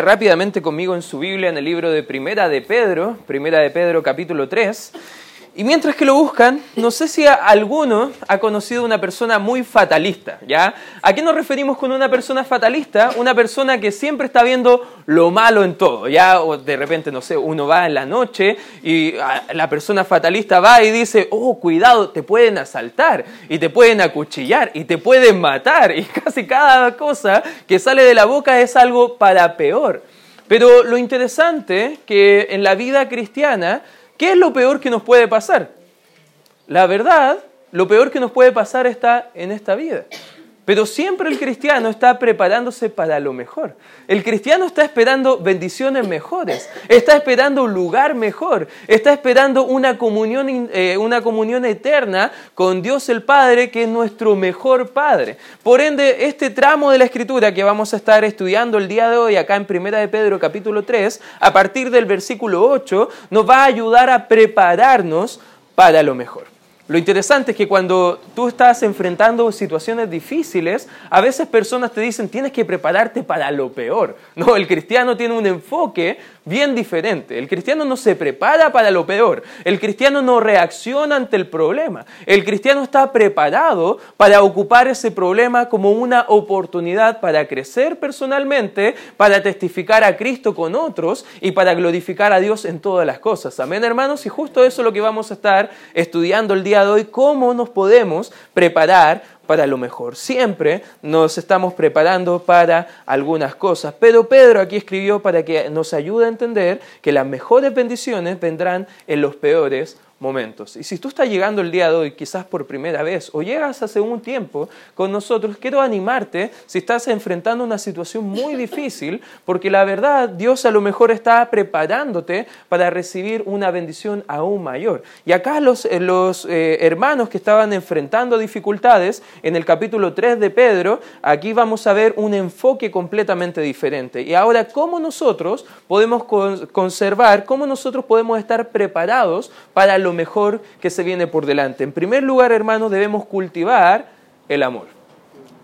rápidamente conmigo en su Biblia en el libro de Primera de Pedro, Primera de Pedro capítulo 3. Y mientras que lo buscan, no sé si alguno ha conocido una persona muy fatalista, ¿ya? ¿A qué nos referimos con una persona fatalista? Una persona que siempre está viendo lo malo en todo, ¿ya? O de repente, no sé, uno va en la noche y ah, la persona fatalista va y dice, oh, cuidado, te pueden asaltar y te pueden acuchillar y te pueden matar y casi cada cosa que sale de la boca es algo para peor. Pero lo interesante que en la vida cristiana ¿Qué es lo peor que nos puede pasar? La verdad, lo peor que nos puede pasar está en esta vida. Pero siempre el cristiano está preparándose para lo mejor. El cristiano está esperando bendiciones mejores, está esperando un lugar mejor, está esperando una comunión, eh, una comunión eterna con Dios el Padre, que es nuestro mejor Padre. Por ende, este tramo de la Escritura que vamos a estar estudiando el día de hoy, acá en Primera de Pedro capítulo 3, a partir del versículo 8, nos va a ayudar a prepararnos para lo mejor. Lo interesante es que cuando tú estás enfrentando situaciones difíciles, a veces personas te dicen tienes que prepararte para lo peor. No, el cristiano tiene un enfoque bien diferente. El cristiano no se prepara para lo peor. El cristiano no reacciona ante el problema. El cristiano está preparado para ocupar ese problema como una oportunidad para crecer personalmente, para testificar a Cristo con otros y para glorificar a Dios en todas las cosas. Amén, hermanos. Y justo eso es lo que vamos a estar estudiando el día de hoy, cómo nos podemos preparar para lo mejor. Siempre nos estamos preparando para algunas cosas, pero Pedro aquí escribió para que nos ayude a entender que las mejores bendiciones vendrán en los peores momentos. Y si tú estás llegando el día de hoy, quizás por primera vez, o llegas hace un tiempo con nosotros, quiero animarte si estás enfrentando una situación muy difícil, porque la verdad, Dios a lo mejor está preparándote para recibir una bendición aún mayor. Y acá los, eh, los eh, hermanos que estaban enfrentando dificultades, en el capítulo 3 de Pedro, aquí vamos a ver un enfoque completamente diferente. Y ahora, ¿cómo nosotros podemos conservar, cómo nosotros podemos estar preparados para lo mejor que se viene por delante. En primer lugar, hermanos, debemos cultivar el amor.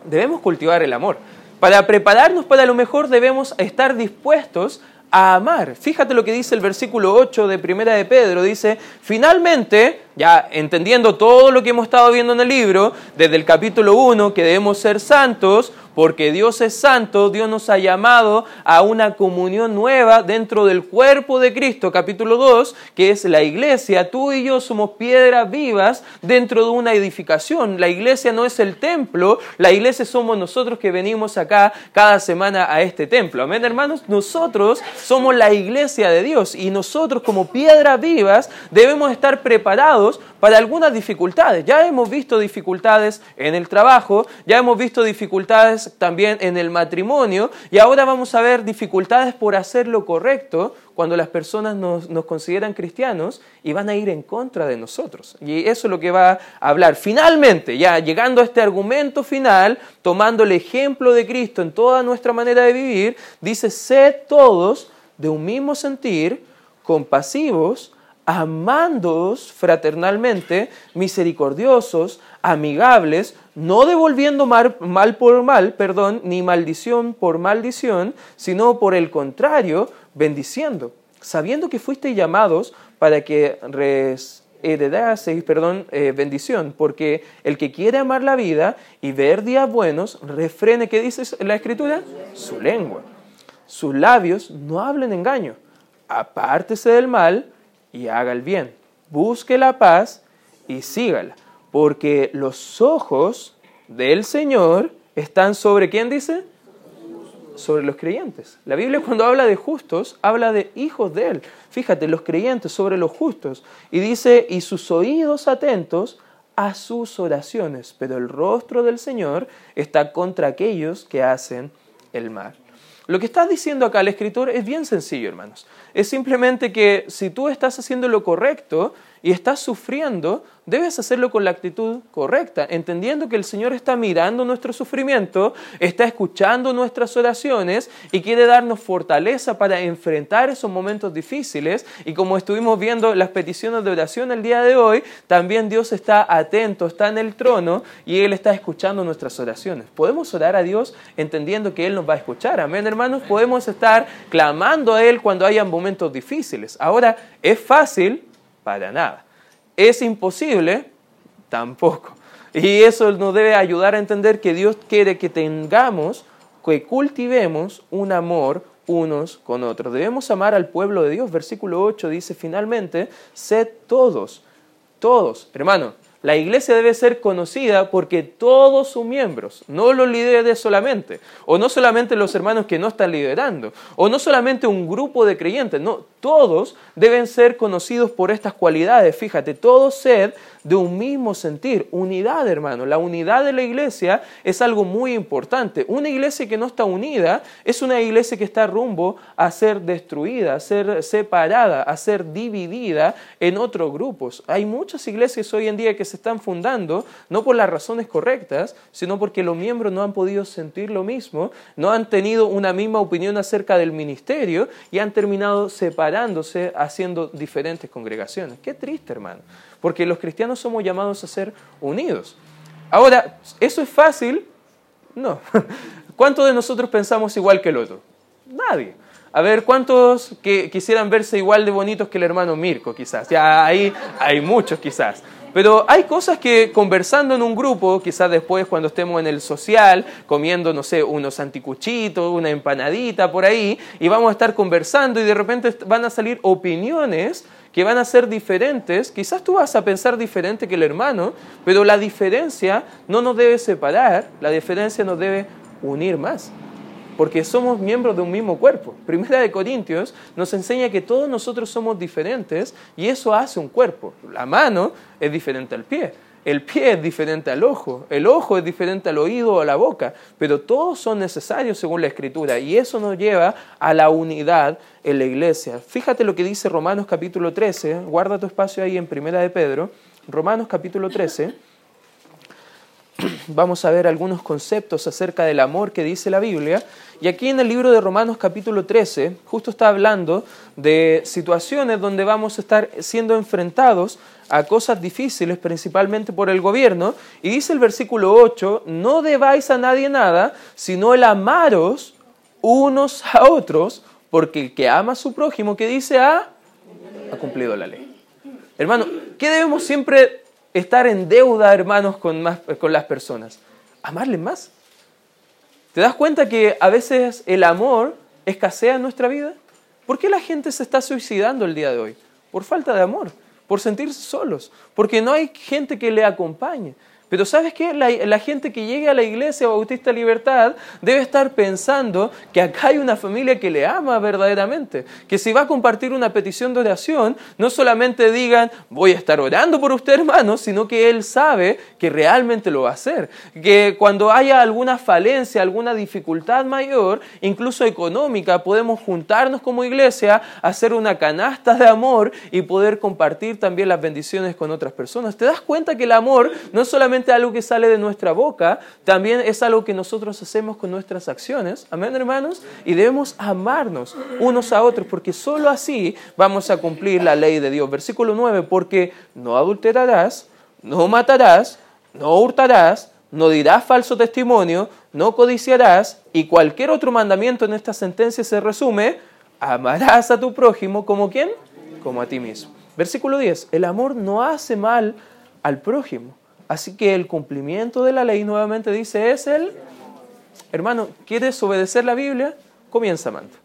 Debemos cultivar el amor. Para prepararnos para lo mejor debemos estar dispuestos a amar. Fíjate lo que dice el versículo 8 de Primera de Pedro. Dice, finalmente, ya entendiendo todo lo que hemos estado viendo en el libro, desde el capítulo 1, que debemos ser santos, porque Dios es santo, Dios nos ha llamado a una comunión nueva dentro del cuerpo de Cristo, capítulo 2, que es la iglesia. Tú y yo somos piedras vivas dentro de una edificación. La iglesia no es el templo, la iglesia somos nosotros que venimos acá cada semana a este templo. Amén, hermanos. Nosotros somos la iglesia de Dios y nosotros como piedras vivas debemos estar preparados para algunas dificultades. Ya hemos visto dificultades en el trabajo, ya hemos visto dificultades también en el matrimonio y ahora vamos a ver dificultades por hacer lo correcto cuando las personas nos, consideran cristianos y van a ir en contra de nosotros. Y eso es lo que va a hablar. Finalmente, ya llegando a este argumento final, tomando el ejemplo de Cristo en toda nuestra manera de vivir, dice, sed todos de un mismo sentir, compasivos, amándoos fraternalmente, misericordiosos, amigables, no devolviendo mal, por mal, perdón, ni maldición por maldición, sino por el contrario, bendiciendo, sabiendo que fuisteis llamados para que heredaseis, perdón, eh, bendición, porque el que quiere amar la vida y ver días buenos, refrene, ¿qué dice la escritura? Su lengua. Sus labios no hablen engaño. Apártese del mal y haga el bien. Busque la paz y sígala porque los ojos del Señor están sobre quién dice? Sobre los creyentes. La Biblia cuando habla de justos, habla de hijos de Él. Fíjate, los creyentes sobre los justos. Y dice, y sus oídos atentos a sus oraciones, pero el rostro del Señor está contra aquellos que hacen el mal. Lo que está diciendo acá el escritor es bien sencillo, hermanos. Es simplemente que si tú estás haciendo lo correcto y estás sufriendo, debes hacerlo con la actitud correcta, entendiendo que el Señor está mirando nuestro sufrimiento, está escuchando nuestras oraciones y quiere darnos fortaleza para enfrentar esos momentos difíciles. Y como estuvimos viendo las peticiones de oración el día de hoy, también Dios está atento, está en el trono y Él está escuchando nuestras oraciones. Podemos orar a Dios entendiendo que Él nos va a escuchar. Amén, hermanos. Podemos estar clamando a Él cuando haya momentos difíciles. Ahora, ¿es fácil? Para nada. ¿Es imposible? Tampoco. Y eso nos debe ayudar a entender que Dios quiere que tengamos, que cultivemos un amor unos con otros. Debemos amar al pueblo de Dios. Versículo 8 dice finalmente, sed todos, todos, hermano, la iglesia debe ser conocida porque todos sus miembros, no los líderes solamente, o no solamente los hermanos que no están liderando, o no solamente un grupo de creyentes, no, todos deben ser conocidos por estas cualidades. Fíjate, todos sed de un mismo sentir, unidad, hermano. La unidad de la iglesia es algo muy importante. Una iglesia que no está unida es una iglesia que está rumbo a ser destruida, a ser separada, a ser dividida en otros grupos. Hay muchas iglesias hoy en día que se están fundando no por las razones correctas, sino porque los miembros no han podido sentir lo mismo, no han tenido una misma opinión acerca del ministerio y han terminado separándose, haciendo diferentes congregaciones. Qué triste, hermano porque los cristianos somos llamados a ser unidos. Ahora, ¿eso es fácil? No. ¿Cuántos de nosotros pensamos igual que el otro? Nadie. A ver, ¿cuántos que quisieran verse igual de bonitos que el hermano Mirko, quizás? Ya ahí hay muchos, quizás. Pero hay cosas que conversando en un grupo, quizás después cuando estemos en el social, comiendo, no sé, unos anticuchitos, una empanadita por ahí, y vamos a estar conversando y de repente van a salir opiniones que van a ser diferentes. Quizás tú vas a pensar diferente que el hermano, pero la diferencia no nos debe separar, la diferencia nos debe unir más. Porque somos miembros de un mismo cuerpo. Primera de Corintios nos enseña que todos nosotros somos diferentes y eso hace un cuerpo. La mano es diferente al pie el pie es diferente al ojo, el ojo es diferente al oído o a la boca, pero todos son necesarios según la escritura y eso nos lleva a la unidad en la iglesia. Fíjate lo que dice Romanos capítulo 13, guarda tu espacio ahí en Primera de Pedro, Romanos capítulo 13. Vamos a ver algunos conceptos acerca del amor que dice la Biblia. Y aquí en el libro de Romanos capítulo 13, justo está hablando de situaciones donde vamos a estar siendo enfrentados a cosas difíciles, principalmente por el gobierno. Y dice el versículo 8, no debáis a nadie nada, sino el amaros unos a otros, porque el que ama a su prójimo, que dice, ha, ha cumplido la ley. Hermano, ¿qué debemos siempre estar en deuda, hermanos, con, más, con las personas? Amarles más. ¿Te das cuenta que a veces el amor escasea en nuestra vida? ¿Por qué la gente se está suicidando el día de hoy? Por falta de amor, por sentirse solos, porque no hay gente que le acompañe. Pero ¿sabes qué? La, gente que llegue a la iglesia Bautista Libertad debe estar pensando que acá hay una familia que le ama verdaderamente. Que si va a compartir una petición de oración, no solamente digan, voy a estar orando por usted hermano, sino que él sabe que realmente lo va a hacer. Que cuando haya alguna falencia, alguna dificultad mayor, incluso económica, podemos juntarnos como iglesia, hacer una canasta de amor y poder compartir también las bendiciones con otras personas. ¿Te das cuenta que el amor no solamente algo que sale de nuestra boca, también es algo que nosotros hacemos con nuestras acciones. Amén, hermanos. Y debemos amarnos unos a otros, porque solo así vamos a cumplir la ley de Dios. Versículo 9, porque no adulterarás, no matarás, no hurtarás, no dirás falso testimonio, no codiciarás, y cualquier otro mandamiento en esta sentencia se resume, amarás a tu prójimo como quién? Como a ti mismo. Versículo 10, el amor no hace mal al prójimo. Así que el cumplimiento de la ley, nuevamente dice, es el... Hermano, ¿quieres obedecer la Biblia? Comienza amando.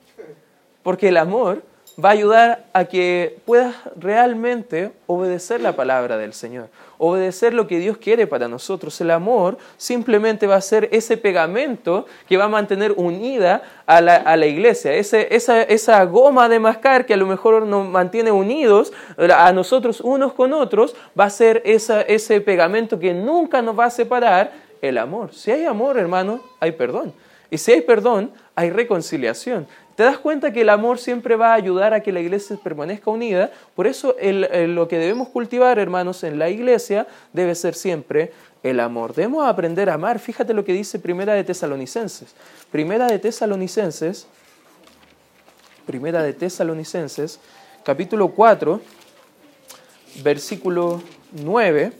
Porque el amor va a ayudar a que puedas realmente obedecer la palabra del Señor, obedecer lo que Dios quiere para nosotros. El amor simplemente va a ser ese pegamento que va a mantener unida a la, iglesia, esa, goma de mascar que a lo mejor nos mantiene unidos a nosotros unos con otros, va a ser ese pegamento que nunca nos va a separar el amor. Si hay amor, hermano, hay perdón. Y si hay perdón, hay reconciliación. ¿Te das cuenta que el amor siempre va a ayudar a que la iglesia permanezca unida? Por eso lo que debemos cultivar, hermanos, en la iglesia debe ser siempre el amor. Debemos aprender a amar. Fíjate lo que dice Primera de Tesalonicenses. Primera de Tesalonicenses, Primera de Tesalonicenses, capítulo 4, versículo 9,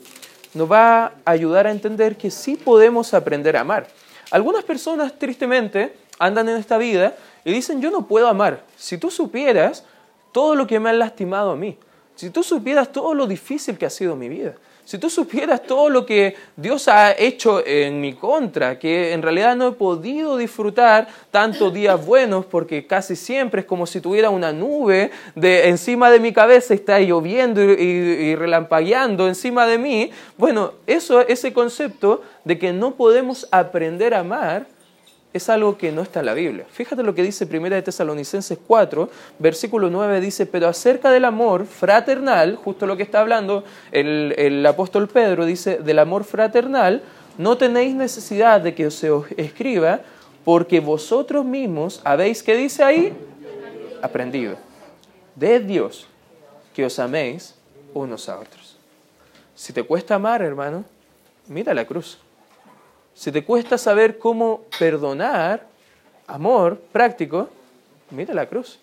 nos va a ayudar a entender que sí podemos aprender a amar. Algunas personas, tristemente, andan en esta vida y dicen, yo no puedo amar. Si tú supieras todo lo que me han lastimado a mí, si tú supieras todo lo difícil que ha sido mi vida, si tú supieras todo lo que Dios ha hecho en mi contra, que en realidad no he podido disfrutar tantos días buenos porque casi siempre es como si tuviera una nube de encima de mi cabeza está lloviendo y, y relampagueando encima de mí. Bueno, eso, ese concepto de que no podemos aprender a amar es algo que no está en la Biblia. Fíjate lo que dice 1 de Tesalonicenses 4, versículo 9, dice, pero acerca del amor fraternal, justo lo que está hablando el, el apóstol Pedro, dice, del amor fraternal, no tenéis necesidad de que se os escriba, porque vosotros mismos habéis, ¿qué dice ahí? Aprendido. De Dios, que os améis unos a otros. Si te cuesta amar, hermano, mira la cruz. Si te cuesta saber cómo perdonar, amor práctico, mira la cruz.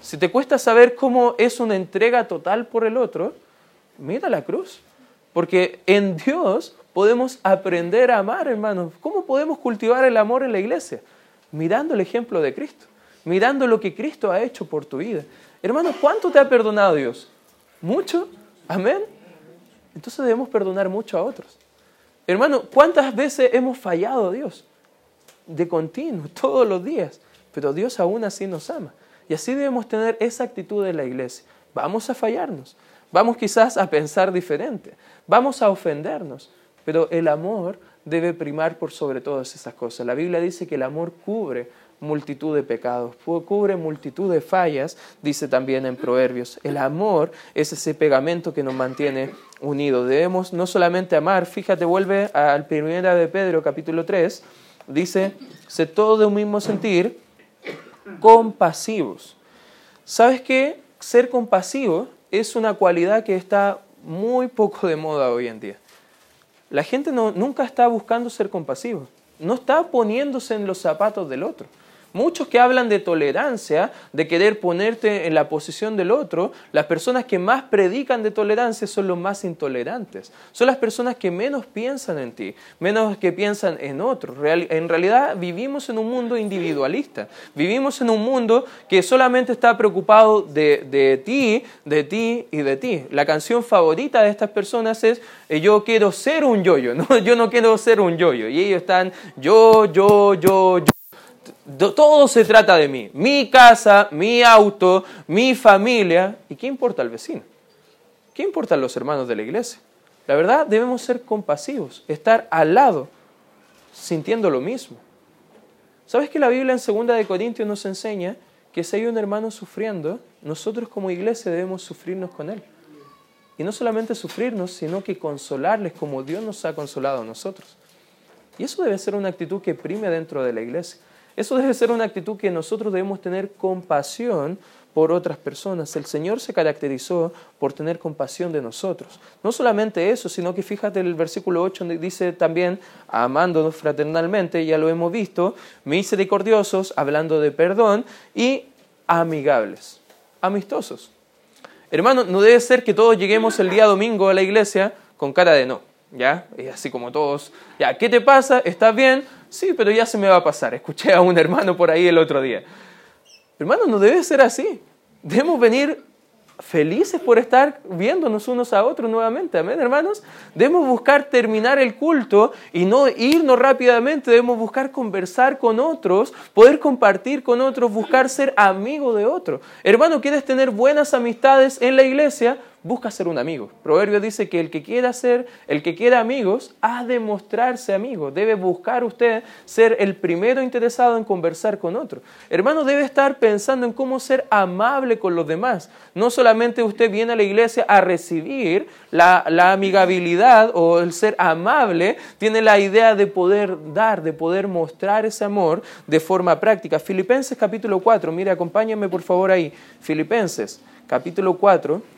Si te cuesta saber cómo es una entrega total por el otro, mira la cruz. Porque en Dios podemos aprender a amar, hermanos. ¿Cómo podemos cultivar el amor en la iglesia? Mirando el ejemplo de Cristo, mirando lo que Cristo ha hecho por tu vida. Hermano, ¿cuánto te ha perdonado Dios? ¿Mucho? ¿Amén? Entonces debemos perdonar mucho a otros. Hermano, ¿cuántas veces hemos fallado a Dios? De continuo, todos los días. Pero Dios aún así nos ama. Y así debemos tener esa actitud en la iglesia. Vamos a fallarnos. Vamos quizás a pensar diferente. Vamos a ofendernos. Pero el amor debe primar por sobre todas esas cosas. La Biblia dice que el amor cubre multitud de pecados, cubre multitud de fallas, dice también en Proverbios. El amor es ese pegamento que nos mantiene unidos. Debemos no solamente amar, fíjate, vuelve al primera de Pedro capítulo 3, dice, sé todo de un mismo sentir, compasivos. ¿Sabes qué? Ser compasivo es una cualidad que está muy poco de moda hoy en día. La gente no, nunca está buscando ser compasivo, no está poniéndose en los zapatos del otro. Muchos que hablan de tolerancia, de querer ponerte en la posición del otro, las personas que más predican de tolerancia son los más intolerantes. Son las personas que menos piensan en ti, menos que piensan en otro. En realidad vivimos en un mundo individualista. Vivimos en un mundo que solamente está preocupado de, de ti, de ti y de ti. La canción favorita de estas personas es eh, yo quiero ser un yoyo, ¿no? yo no quiero ser un yoyo. Y ellos están yo, yo, yo, yo todo se trata de mí. Mi casa, mi auto, mi familia. ¿Y qué importa el vecino? ¿Qué importan los hermanos de la iglesia? La verdad, debemos ser compasivos, estar al lado, sintiendo lo mismo. ¿Sabes que la Biblia en 2 de Corintios nos enseña que si hay un hermano sufriendo, nosotros como iglesia debemos sufrirnos con él? Y no solamente sufrirnos, sino que consolarles como Dios nos ha consolado a nosotros. Y eso debe ser una actitud que prime dentro de la iglesia. Eso debe ser una actitud que nosotros debemos tener compasión por otras personas. El Señor se caracterizó por tener compasión de nosotros. No solamente eso, sino que fíjate el versículo 8 donde dice también, amándonos fraternalmente, ya lo hemos visto, misericordiosos, hablando de perdón, y amigables, amistosos. Hermano, no debe ser que todos lleguemos el día domingo a la iglesia con cara de no, ¿ya? Y así como todos, ¿ya? ¿Qué te pasa? ¿Estás bien? Sí, pero ya se me va a pasar. Escuché a un hermano por ahí el otro día. Hermano, no debe ser así. Debemos venir felices por estar viéndonos unos a otros nuevamente. Amén, hermanos. Debemos buscar terminar el culto y no irnos rápidamente. Debemos buscar conversar con otros, poder compartir con otros, buscar ser amigo de otros. Hermano, ¿quieres tener buenas amistades en la iglesia? Busca ser un amigo. Proverbio dice que el que quiera ser, el que quiera amigos, ha de mostrarse amigo. Debe buscar usted ser el primero interesado en conversar con otro. Hermano, debe estar pensando en cómo ser amable con los demás. No solamente usted viene a la iglesia a recibir la, amigabilidad o el ser amable, tiene la idea de poder dar, de poder mostrar ese amor de forma práctica. Filipenses capítulo 4, mire, acompáñenme por favor ahí. Filipenses capítulo 4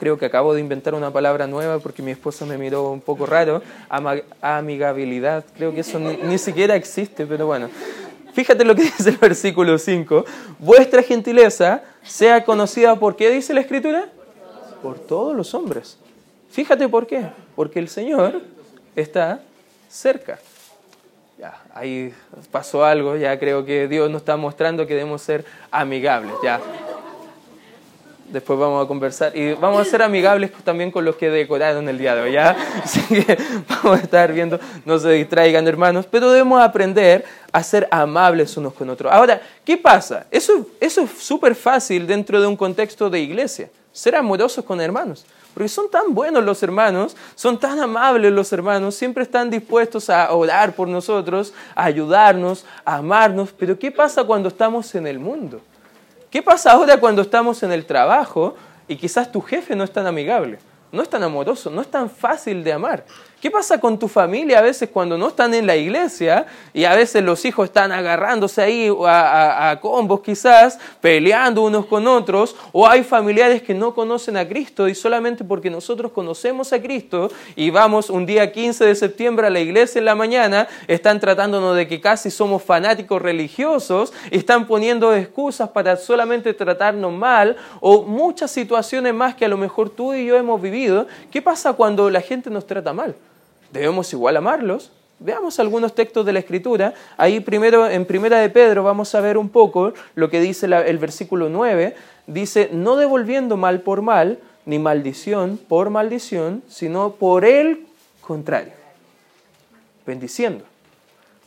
creo que acabo de inventar una palabra nueva porque mi esposa me miró un poco raro, amigabilidad, creo que eso ni, siquiera existe, pero bueno. Fíjate lo que dice el versículo 5, vuestra gentileza sea conocida por qué dice la escritura? Por todos los hombres. Fíjate por qué, porque el Señor está cerca. Ya, ahí pasó algo, ya creo que Dios nos está mostrando que debemos ser amigables, ya después vamos a conversar y vamos a ser amigables también con los que decoraron el día de hoy, ¿ya? Así que vamos a estar viendo, no se distraigan hermanos, pero debemos aprender a ser amables unos con otros. Ahora, ¿qué pasa? Eso, eso es súper fácil dentro de un contexto de iglesia, ser amorosos con hermanos. Porque son tan buenos los hermanos, son tan amables los hermanos, siempre están dispuestos a orar por nosotros, a ayudarnos, a amarnos. Pero ¿qué pasa cuando estamos en el mundo? ¿Qué pasa ahora cuando estamos en el trabajo y quizás tu jefe no es tan amigable, no es tan amoroso, no es tan fácil de amar? ¿Qué pasa con tu familia a veces cuando no están en la iglesia y a veces los hijos están agarrándose ahí a, combos quizás, peleando unos con otros, o hay familiares que no conocen a Cristo y solamente porque nosotros conocemos a Cristo y vamos un día 15 de septiembre a la iglesia en la mañana, están tratándonos de que casi somos fanáticos religiosos, están poniendo excusas para solamente tratarnos mal o muchas situaciones más que a lo mejor tú y yo hemos vivido. ¿Qué pasa cuando la gente nos trata mal? debemos igual amarlos. Veamos algunos textos de la Escritura. Ahí primero, en Primera de Pedro, vamos a ver un poco lo que dice el versículo 9. Dice, no devolviendo mal por mal, ni maldición por maldición, sino por el contrario. Bendiciendo,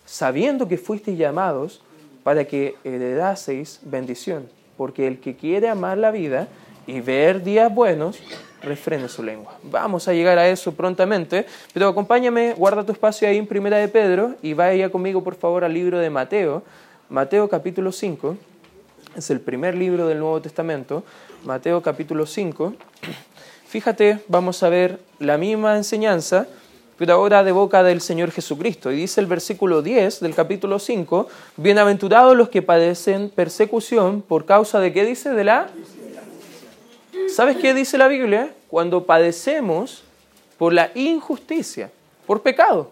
sabiendo que fuisteis llamados para que heredaseis bendición. Porque el que quiere amar la vida y ver días buenos, refrene su lengua. Vamos a llegar a eso prontamente, pero acompáñame, guarda tu espacio ahí en Primera de Pedro y vaya conmigo por favor al libro de Mateo, Mateo capítulo 5, es el primer libro del Nuevo Testamento, Mateo capítulo 5. Fíjate, vamos a ver la misma enseñanza, pero ahora de boca del Señor Jesucristo. Y dice el versículo 10 del capítulo 5, bienaventurados los que padecen persecución por causa de qué dice de la ¿Sabes qué dice la Biblia? Cuando padecemos por la injusticia, por pecado,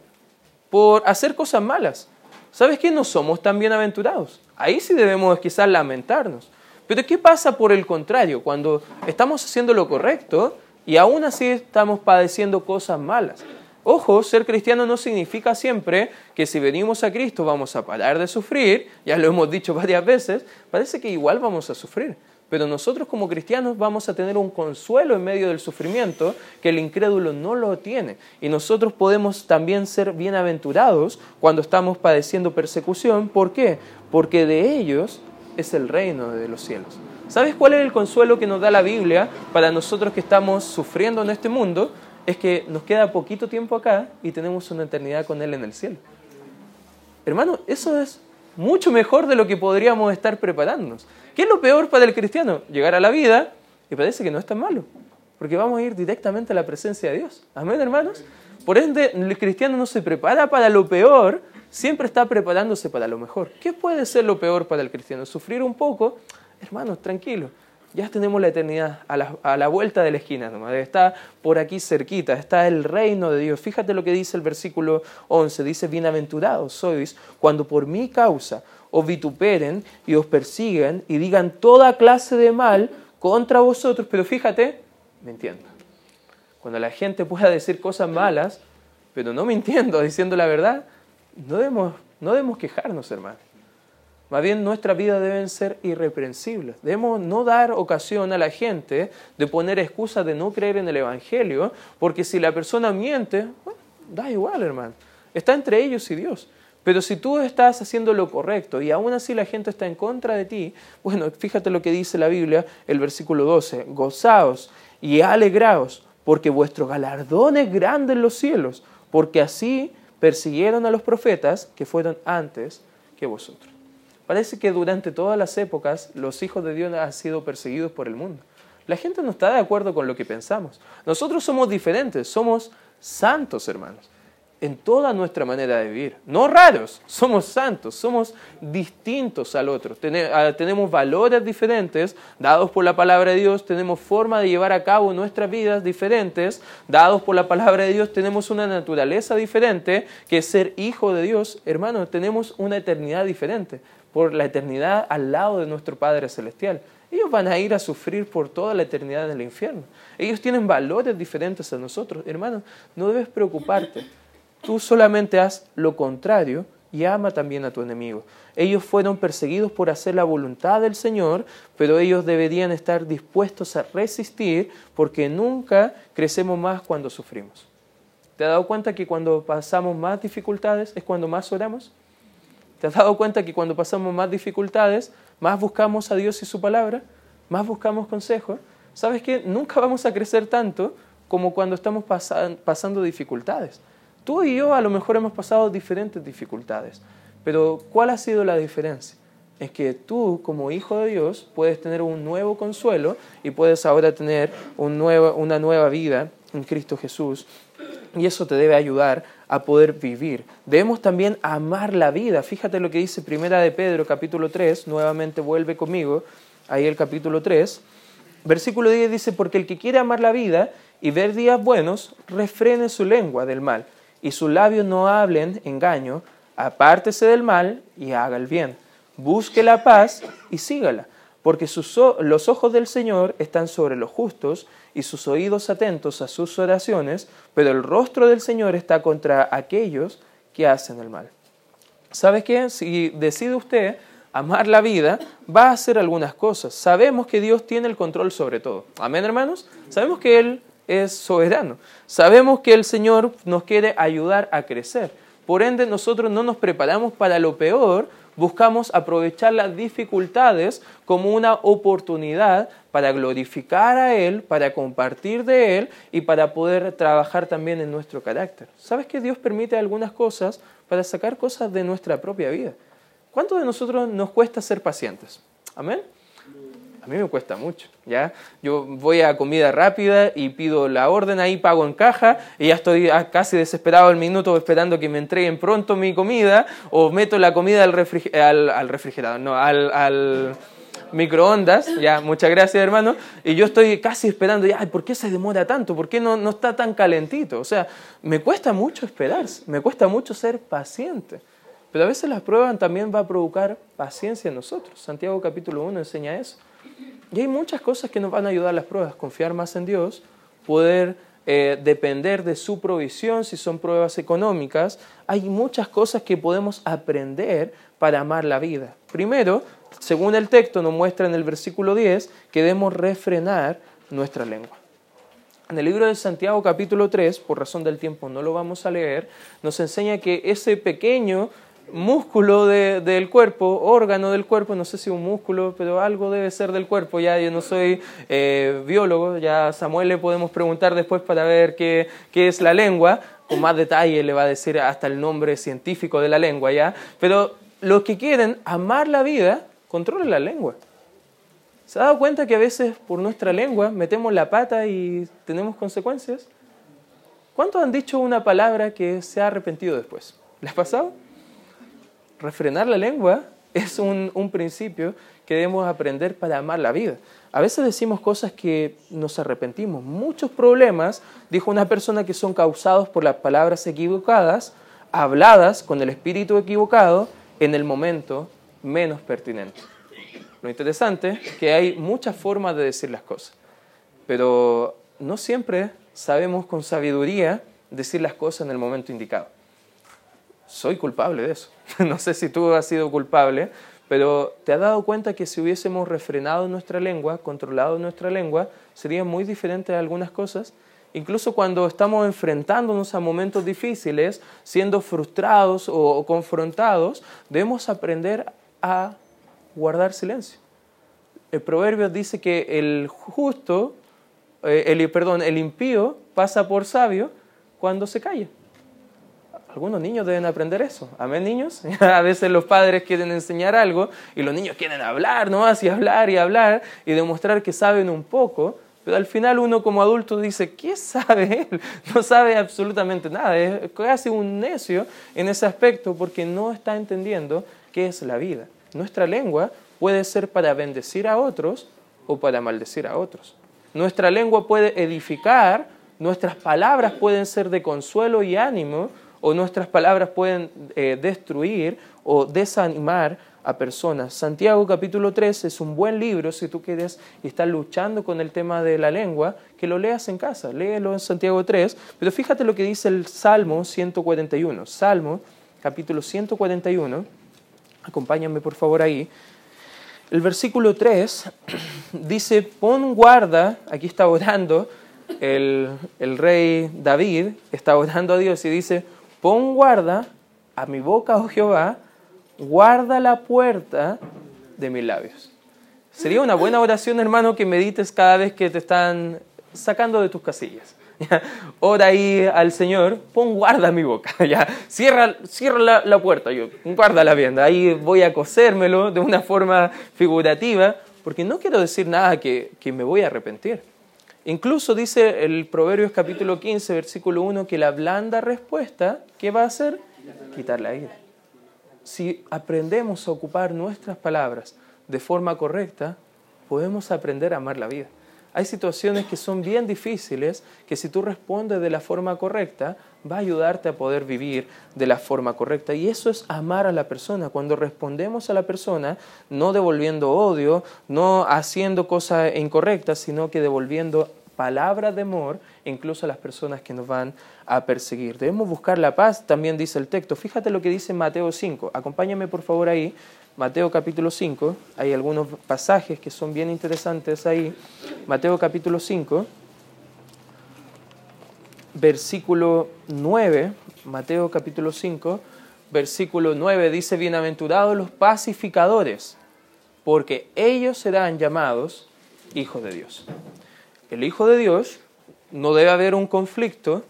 por hacer cosas malas. ¿Sabes qué? No somos tan bienaventurados. Ahí sí debemos quizás lamentarnos. Pero ¿qué pasa por el contrario? Cuando estamos haciendo lo correcto y aún así estamos padeciendo cosas malas. Ojo, ser cristiano no significa siempre que si venimos a Cristo vamos a parar de sufrir, ya lo hemos dicho varias veces, parece que igual vamos a sufrir. Pero nosotros como cristianos vamos a tener un consuelo en medio del sufrimiento que el incrédulo no lo tiene. Y nosotros podemos también ser bienaventurados cuando estamos padeciendo persecución. ¿Por qué? Porque de ellos es el reino de los cielos. ¿Sabes cuál es el consuelo que nos da la Biblia para nosotros que estamos sufriendo en este mundo? Es que nos queda poquito tiempo acá y tenemos una eternidad con Él en el cielo. Hermano, eso es mucho mejor de lo que podríamos estar preparándonos. ¿Qué es lo peor para el cristiano? Llegar a la vida y parece que no es tan malo, porque vamos a ir directamente a la presencia de Dios. Amén, hermanos. Por ende, el cristiano no se prepara para lo peor, siempre está preparándose para lo mejor. ¿Qué puede ser lo peor para el cristiano? Sufrir un poco, hermanos, tranquilo. Ya tenemos la eternidad a la, vuelta de la esquina, nomás. está por aquí cerquita, está el reino de Dios. Fíjate lo que dice el versículo 11, dice, bienaventurados sois cuando por mi causa os vituperen y os persiguen y digan toda clase de mal contra vosotros, pero fíjate, mintiendo. Cuando la gente pueda decir cosas malas, pero no mintiendo, diciendo la verdad, no debemos, no debemos quejarnos, hermano. Más bien nuestra vida deben ser irreprensibles. Debemos no dar ocasión a la gente de poner excusas de no creer en el Evangelio, porque si la persona miente, da igual, hermano. Está entre ellos y Dios. Pero si tú estás haciendo lo correcto y aún así la gente está en contra de ti, bueno, fíjate lo que dice la Biblia, el versículo 12, gozaos y alegraos, porque vuestro galardón es grande en los cielos, porque así persiguieron a los profetas que fueron antes que vosotros. Parece que durante todas las épocas los hijos de Dios han sido perseguidos por el mundo. La gente no está de acuerdo con lo que pensamos. Nosotros somos diferentes, somos santos, hermanos en toda nuestra manera de vivir. No raros, somos santos, somos distintos al otro. Ah, tenemos valores diferentes dados por la palabra de Dios, tenemos forma de llevar a cabo nuestras vidas diferentes dados por la palabra de Dios, tenemos una naturaleza diferente que es ser hijo de Dios. Hermanos, tenemos una eternidad diferente por la eternidad al lado de nuestro Padre Celestial. Ellos van a ir a sufrir por toda la eternidad en el infierno. Ellos tienen valores diferentes a nosotros. Hermanos, no debes preocuparte Tú solamente haz lo contrario y ama también a tu enemigo. Ellos fueron perseguidos por hacer la voluntad del Señor, pero ellos deberían estar dispuestos a resistir porque nunca crecemos más cuando sufrimos. ¿Te has dado cuenta que cuando pasamos más dificultades es cuando más oramos? ¿Te has dado cuenta que cuando pasamos más dificultades, más buscamos a Dios y su palabra? ¿Más buscamos consejo? ¿Sabes que nunca vamos a crecer tanto como cuando estamos pasando dificultades? Tú y yo a lo mejor hemos pasado diferentes dificultades, pero ¿cuál ha sido la diferencia? Es que tú como hijo de Dios puedes tener un nuevo consuelo y puedes ahora tener una nueva vida en Cristo Jesús y eso te debe ayudar a poder vivir. Debemos también amar la vida. Fíjate lo que dice Primera de Pedro capítulo 3, nuevamente vuelve conmigo, ahí el capítulo 3. Versículo 10 dice, porque el que quiere amar la vida y ver días buenos, refrene su lengua del mal y sus labios no hablen engaño, apártese del mal y haga el bien. Busque la paz y sígala, porque los ojos del Señor están sobre los justos y sus oídos atentos a sus oraciones, pero el rostro del Señor está contra aquellos que hacen el mal. ¿Sabe qué? Si decide usted amar la vida, va a hacer algunas cosas. Sabemos que Dios tiene el control sobre todo. Amén, hermanos. Sabemos que Él es soberano. Sabemos que el Señor nos quiere ayudar a crecer. Por ende, nosotros no nos preparamos para lo peor, buscamos aprovechar las dificultades como una oportunidad para glorificar a Él, para compartir de Él y para poder trabajar también en nuestro carácter. ¿Sabes que Dios permite algunas cosas para sacar cosas de nuestra propia vida? ¿Cuánto de nosotros nos cuesta ser pacientes? Amén a mí me cuesta mucho, ¿ya? Yo voy a comida rápida y pido la orden ahí, pago en caja y ya estoy casi desesperado al minuto esperando que me entreguen pronto mi comida o meto la comida al, al, refrigerador, no, al, microondas, ya, muchas gracias hermano, y yo estoy casi esperando, ya, ¿por qué se demora tanto? ¿Por qué no, no está tan calentito? O sea, me cuesta mucho esperar, me cuesta mucho ser paciente. Pero a veces las pruebas también va a provocar paciencia en nosotros. Santiago capítulo 1 enseña eso. Y hay muchas cosas que nos van a ayudar a las pruebas, confiar más en Dios, poder eh, depender de su provisión si son pruebas económicas. Hay muchas cosas que podemos aprender para amar la vida. Primero, según el texto nos muestra en el versículo 10, que debemos refrenar nuestra lengua. En el libro de Santiago capítulo 3, por razón del tiempo no lo vamos a leer, nos enseña que ese pequeño músculo del cuerpo, órgano del cuerpo, no sé si un músculo, pero algo debe ser del cuerpo, ya yo no soy eh, biólogo, ya Samuel le podemos preguntar después para ver qué, qué, es la lengua, con más detalle le va a decir hasta el nombre científico de la lengua, ya, pero los que quieren amar la vida, controlen la lengua. ¿Se ha dado cuenta que a veces por nuestra lengua metemos la pata y tenemos consecuencias? ¿Cuántos han dicho una palabra que se ha arrepentido después? ¿Les ha pasado? Refrenar la lengua es un, principio que debemos aprender para amar la vida. A veces decimos cosas que nos arrepentimos. Muchos problemas, dijo una persona, que son causados por las palabras equivocadas, habladas con el espíritu equivocado en el momento menos pertinente. Lo interesante es que hay muchas formas de decir las cosas, pero no siempre sabemos con sabiduría decir las cosas en el momento indicado soy culpable de eso. no sé si tú has sido culpable, pero te has dado cuenta que si hubiésemos refrenado nuestra lengua, controlado nuestra lengua, sería muy diferente a algunas cosas. Incluso cuando estamos enfrentándonos a momentos difíciles, siendo frustrados o confrontados, debemos aprender a guardar silencio. El proverbio dice que el justo eh, el, perdón, el impío pasa por sabio cuando se calla. Algunos niños deben aprender eso. Amén, niños. A veces los padres quieren enseñar algo y los niños quieren hablar, ¿no? Así hablar y hablar y demostrar que saben un poco. Pero al final uno como adulto dice, ¿qué sabe él? No sabe absolutamente nada. Es casi un necio en ese aspecto porque no está entendiendo qué es la vida. Nuestra lengua puede ser para bendecir a otros o para maldecir a otros. Nuestra lengua puede edificar, nuestras palabras pueden ser de consuelo y ánimo, o nuestras palabras pueden eh, destruir o desanimar a personas. Santiago capítulo 3 es un buen libro si tú quieres y estás luchando con el tema de la lengua, que lo leas en casa, léelo en Santiago 3, pero fíjate lo que dice el Salmo 141. Salmo capítulo 141, acompáñame por favor ahí. El versículo 3 dice, pon guarda, aquí está orando el, el rey David, está orando a Dios y dice, pon guarda a mi boca, oh Jehová, guarda la puerta de mis labios. Sería una buena oración, hermano, que medites cada vez que te están sacando de tus casillas. Ora ahí al Señor, pon guarda mi boca, ¿ya? cierra, cierra la, puerta, yo, guarda bien, ahí voy a cosérmelo de una forma figurativa, porque no quiero decir nada que, que me voy a arrepentir. Incluso dice el Proverbios capítulo 15, versículo 1, que la blanda respuesta, ¿qué va a hacer? Quitar la ira. Si aprendemos a ocupar nuestras palabras de forma correcta, podemos aprender a amar la vida. Hay situaciones que son bien difíciles, que si tú respondes de la forma correcta, va a ayudarte a poder vivir de la forma correcta. Y eso es amar a la persona. Cuando respondemos a la persona, no devolviendo odio, no haciendo cosas incorrectas, sino que devolviendo palabras de amor incluso a las personas que nos van a perseguir. Debemos buscar la paz, también dice el texto. Fíjate lo que dice Mateo 5. Acompáñame por favor ahí. Mateo capítulo 5, hay algunos pasajes que son bien interesantes ahí. Mateo capítulo 5, versículo 9, Mateo capítulo 5, versículo 9 dice, bienaventurados los pacificadores, porque ellos serán llamados hijos de Dios. El Hijo de Dios no debe haber un conflicto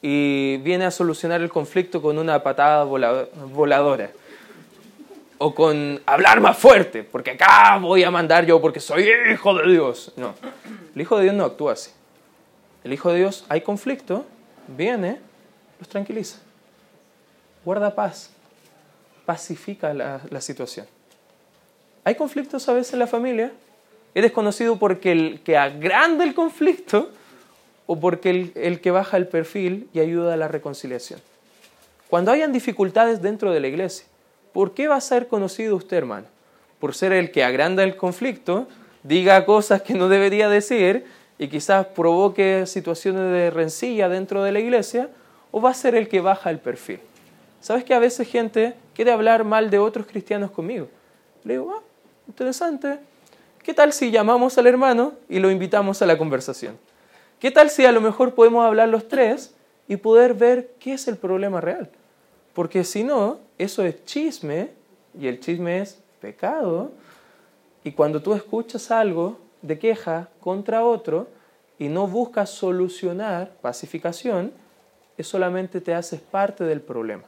y viene a solucionar el conflicto con una patada voladora o con hablar más fuerte, porque acá voy a mandar yo porque soy hijo de Dios. No, el hijo de Dios no actúa así. El hijo de Dios, hay conflicto, viene, los tranquiliza, guarda paz, pacifica la, situación. Hay conflictos a veces en la familia, eres conocido porque el que agranda el conflicto o porque el, el que baja el perfil y ayuda a la reconciliación. Cuando hayan dificultades dentro de la iglesia, ¿por qué va a ser conocido usted, hermano? ¿Por ser el que agranda el conflicto, diga cosas que no debería decir y quizás provoque situaciones de rencilla dentro de la iglesia? ¿O va a ser el que baja el perfil? ¿Sabes que a veces gente quiere hablar mal de otros cristianos conmigo? Le digo, ah, interesante. ¿Qué tal si llamamos al hermano y lo invitamos a la conversación? ¿Qué tal si a lo mejor podemos hablar los tres y poder ver qué es el problema real? Porque si no, eso es chisme y el chisme es pecado. Y cuando tú escuchas algo de queja contra otro y no buscas solucionar pacificación, es solamente te haces parte del problema.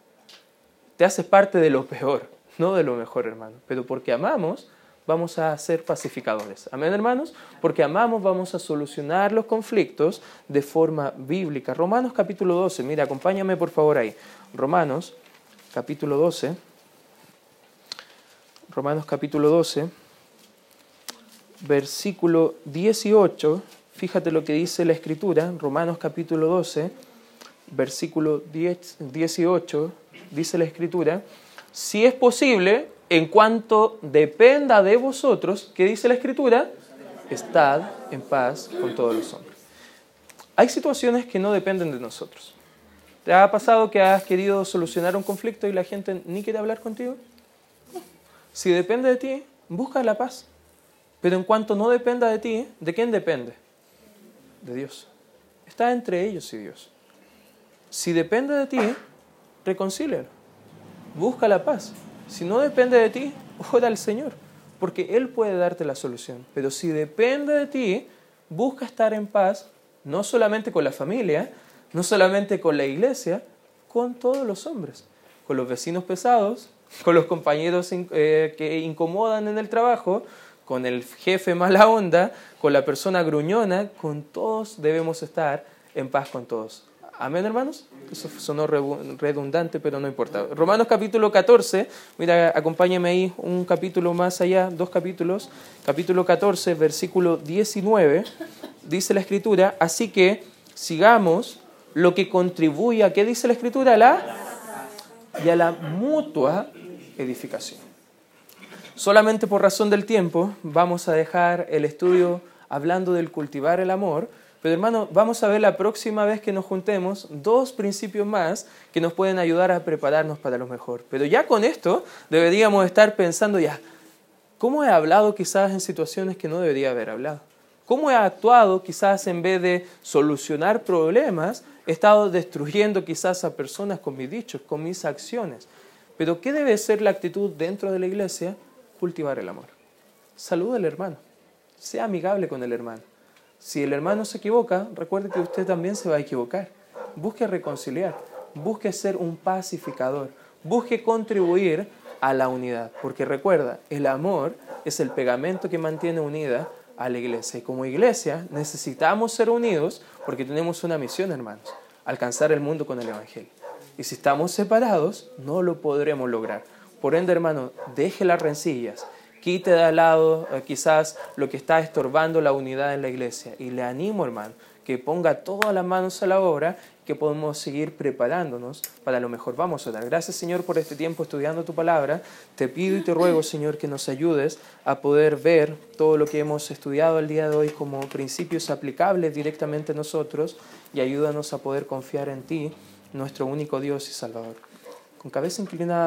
Te haces parte de lo peor, no de lo mejor, hermano. Pero porque amamos, vamos a ser pacificadores. Amén, hermanos. Porque amamos, vamos a solucionar los conflictos de forma bíblica. Romanos capítulo 12, mira, acompáñame por favor ahí. Romanos capítulo 12. Romanos capítulo 12, versículo 18. Fíjate lo que dice la escritura, Romanos capítulo 12, versículo 18, dice la escritura, si es posible, en cuanto dependa de vosotros, ¿qué dice la escritura? Estad en paz con todos los hombres. Hay situaciones que no dependen de nosotros. ¿Te ha pasado que has querido solucionar un conflicto y la gente ni quiere hablar contigo? Si depende de ti, busca la paz. Pero en cuanto no dependa de ti, ¿de quién depende? De Dios. Está entre ellos y Dios. Si depende de ti, reconcílialo. Busca la paz. Si no depende de ti, ora al Señor, porque Él puede darte la solución. Pero si depende de ti, busca estar en paz, no solamente con la familia, no solamente con la iglesia, con todos los hombres, con los vecinos pesados, con los compañeros eh, que incomodan en el trabajo, con el jefe mala onda, con la persona gruñona, con todos debemos estar en paz con todos. Amén, hermanos. Eso sonó redundante, pero no importa. Romanos capítulo 14, mira, acompáñame ahí un capítulo más allá, dos capítulos. Capítulo 14, versículo 19, dice la escritura, así que sigamos lo que contribuye a, ¿qué dice la escritura? A la y a la mutua edificación. Solamente por razón del tiempo vamos a dejar el estudio hablando del cultivar el amor, pero hermano, vamos a ver la próxima vez que nos juntemos dos principios más que nos pueden ayudar a prepararnos para lo mejor. Pero ya con esto deberíamos estar pensando ya, ¿cómo he hablado quizás en situaciones que no debería haber hablado? ¿Cómo he actuado quizás en vez de solucionar problemas? He estado destruyendo quizás a personas con mis dichos, con mis acciones. Pero ¿qué debe ser la actitud dentro de la iglesia? Cultivar el amor. Saluda al hermano. Sea amigable con el hermano. Si el hermano se equivoca, recuerde que usted también se va a equivocar. Busque reconciliar. Busque ser un pacificador. Busque contribuir a la unidad. Porque recuerda, el amor es el pegamento que mantiene unida a la iglesia. Y como iglesia necesitamos ser unidos porque tenemos una misión, hermanos, alcanzar el mundo con el Evangelio. Y si estamos separados, no lo podremos lograr. Por ende, hermano, deje las rencillas, quite de al lado eh, quizás lo que está estorbando la unidad en la iglesia. Y le animo, hermano, que ponga todas las manos a la obra, que podemos seguir preparándonos para lo mejor. Vamos a dar Gracias, Señor, por este tiempo estudiando tu palabra. Te pido y te ruego, Señor, que nos ayudes a poder ver todo lo que hemos estudiado el día de hoy como principios aplicables directamente a nosotros y ayúdanos a poder confiar en ti, nuestro único Dios y Salvador. Con cabeza inclinada.